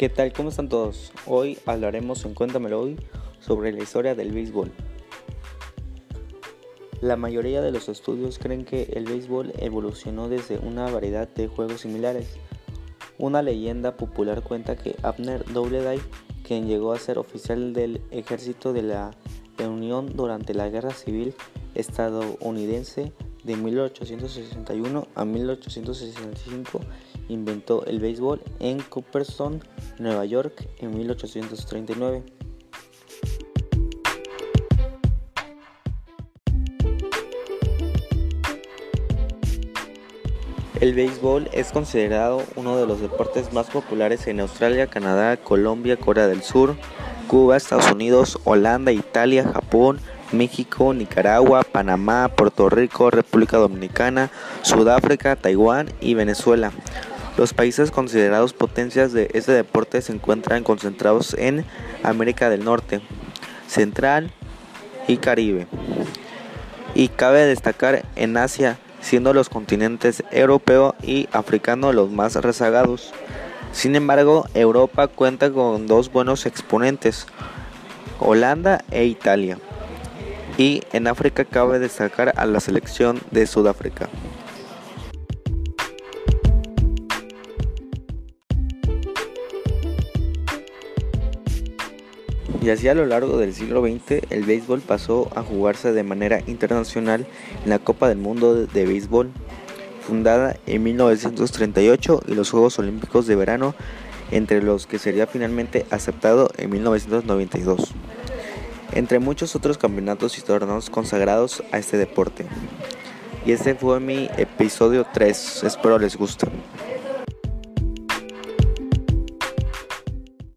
¿Qué tal? ¿Cómo están todos? Hoy hablaremos en Cuéntamelo hoy sobre la historia del béisbol. La mayoría de los estudios creen que el béisbol evolucionó desde una variedad de juegos similares. Una leyenda popular cuenta que Abner Doubleday, quien llegó a ser oficial del ejército de la Unión durante la Guerra Civil estadounidense de 1861 a 1865, inventó el béisbol en Cooperstown, Nueva York, en 1839. El béisbol es considerado uno de los deportes más populares en Australia, Canadá, Colombia, Corea del Sur, Cuba, Estados Unidos, Holanda, Italia, Japón, México, Nicaragua, Panamá, Puerto Rico, República Dominicana, Sudáfrica, Taiwán y Venezuela. Los países considerados potencias de este deporte se encuentran concentrados en América del Norte, Central y Caribe. Y cabe destacar en Asia, siendo los continentes europeo y africano los más rezagados. Sin embargo, Europa cuenta con dos buenos exponentes, Holanda e Italia. Y en África cabe destacar a la selección de Sudáfrica. Y así a lo largo del siglo XX el béisbol pasó a jugarse de manera internacional en la Copa del Mundo de Béisbol, fundada en 1938 y los Juegos Olímpicos de Verano, entre los que sería finalmente aceptado en 1992, entre muchos otros campeonatos y torneos consagrados a este deporte. Y este fue mi episodio 3, espero les guste.